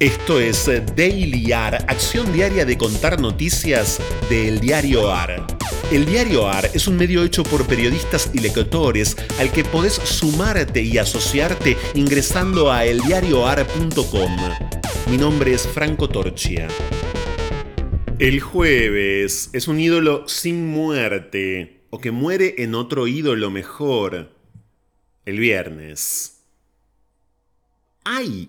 Esto es Daily AR, acción diaria de contar noticias del diario AR. El diario AR es un medio hecho por periodistas y lectores al que podés sumarte y asociarte ingresando a eldiarioar.com. Mi nombre es Franco Torchia. El jueves es un ídolo sin muerte o que muere en otro ídolo mejor. El viernes. ¡Ay!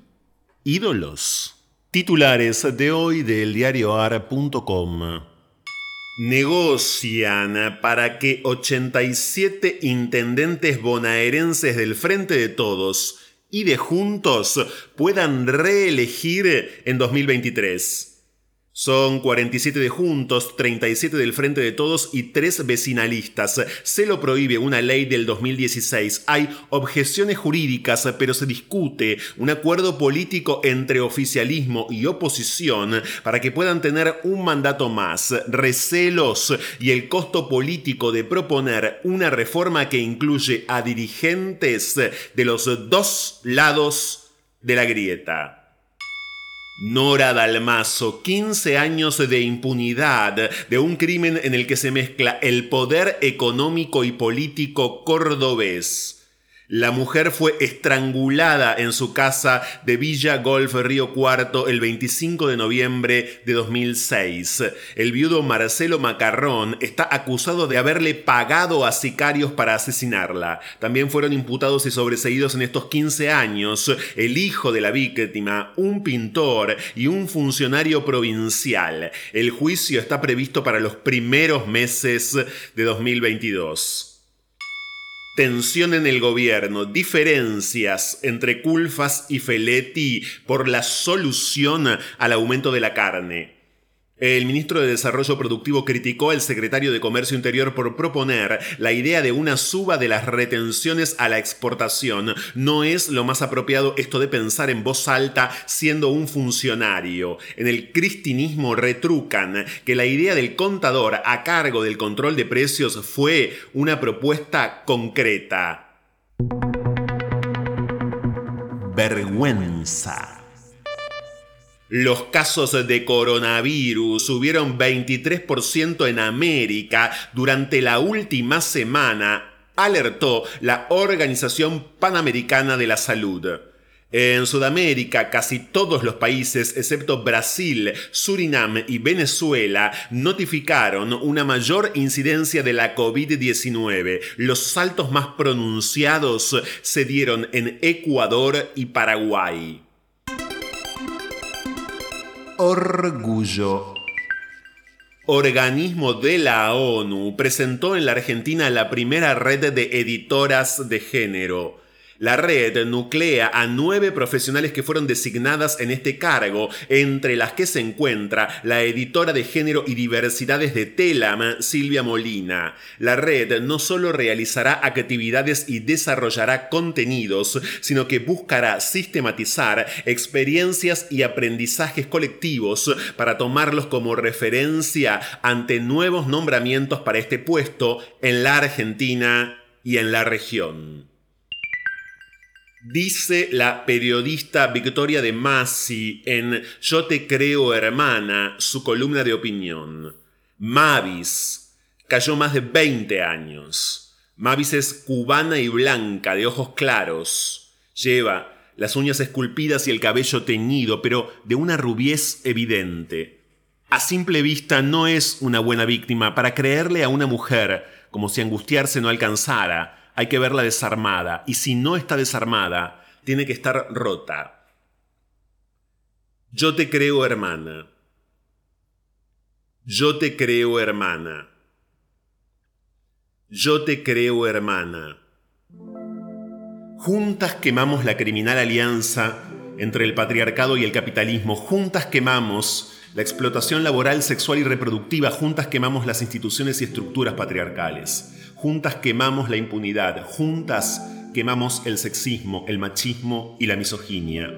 Ídolos. Titulares de hoy del diarioar.com. Negocian para que 87 intendentes bonaerenses del Frente de Todos y de Juntos puedan reelegir en 2023. Son 47 de Juntos, 37 del Frente de Todos y 3 vecinalistas. Se lo prohíbe una ley del 2016. Hay objeciones jurídicas, pero se discute un acuerdo político entre oficialismo y oposición para que puedan tener un mandato más. Recelos y el costo político de proponer una reforma que incluye a dirigentes de los dos lados de la grieta. Nora Dalmazo, 15 años de impunidad de un crimen en el que se mezcla el poder económico y político cordobés. La mujer fue estrangulada en su casa de Villa Golf Río Cuarto el 25 de noviembre de 2006. El viudo Marcelo Macarrón está acusado de haberle pagado a sicarios para asesinarla. También fueron imputados y sobreseídos en estos 15 años el hijo de la víctima, un pintor y un funcionario provincial. El juicio está previsto para los primeros meses de 2022. Tensión en el gobierno, diferencias entre Culfas y Feletti por la solución al aumento de la carne. El ministro de Desarrollo Productivo criticó al secretario de Comercio Interior por proponer la idea de una suba de las retenciones a la exportación. No es lo más apropiado esto de pensar en voz alta siendo un funcionario. En el cristinismo retrucan que la idea del contador a cargo del control de precios fue una propuesta concreta. Vergüenza. Los casos de coronavirus subieron 23% en América durante la última semana, alertó la Organización Panamericana de la Salud. En Sudamérica, casi todos los países, excepto Brasil, Surinam y Venezuela, notificaron una mayor incidencia de la COVID-19. Los saltos más pronunciados se dieron en Ecuador y Paraguay. Orgullo. Organismo de la ONU presentó en la Argentina la primera red de editoras de género. La red nuclea a nueve profesionales que fueron designadas en este cargo, entre las que se encuentra la editora de género y diversidades de Telam, Silvia Molina. La red no solo realizará actividades y desarrollará contenidos, sino que buscará sistematizar experiencias y aprendizajes colectivos para tomarlos como referencia ante nuevos nombramientos para este puesto en la Argentina y en la región. Dice la periodista Victoria de Masi en Yo te creo hermana, su columna de opinión. Mavis cayó más de 20 años. Mavis es cubana y blanca, de ojos claros. Lleva las uñas esculpidas y el cabello teñido, pero de una rubiez evidente. A simple vista no es una buena víctima para creerle a una mujer como si angustiarse no alcanzara hay que verla desarmada. Y si no está desarmada, tiene que estar rota. Yo te creo hermana. Yo te creo hermana. Yo te creo hermana. Juntas quemamos la criminal alianza entre el patriarcado y el capitalismo. Juntas quemamos la explotación laboral, sexual y reproductiva. Juntas quemamos las instituciones y estructuras patriarcales. Juntas quemamos la impunidad, juntas quemamos el sexismo, el machismo y la misoginia.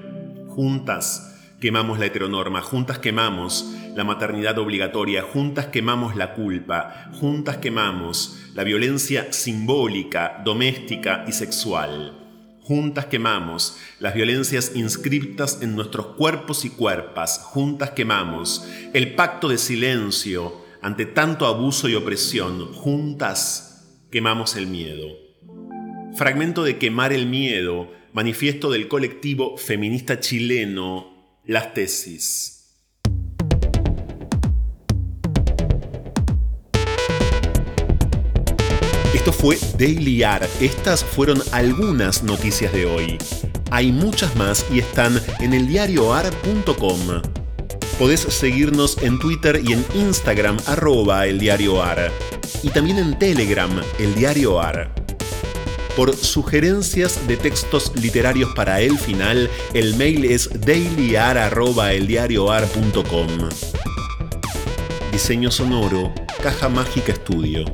Juntas quemamos la heteronorma, juntas quemamos la maternidad obligatoria, juntas quemamos la culpa, juntas quemamos la violencia simbólica, doméstica y sexual. Juntas quemamos las violencias inscriptas en nuestros cuerpos y cuerpas. Juntas quemamos el pacto de silencio ante tanto abuso y opresión. Juntas quemamos el miedo. Fragmento de Quemar el Miedo, manifiesto del colectivo feminista chileno Las Tesis. Esto fue Daily AR. Estas fueron algunas noticias de hoy. Hay muchas más y están en eldiarioar.com. Podés seguirnos en Twitter y en Instagram arroba eldiarioar. Y también en Telegram, el diario AR. Por sugerencias de textos literarios para el final, el mail es dailyar.eldiarioar.com. Diseño sonoro, Caja Mágica Estudio.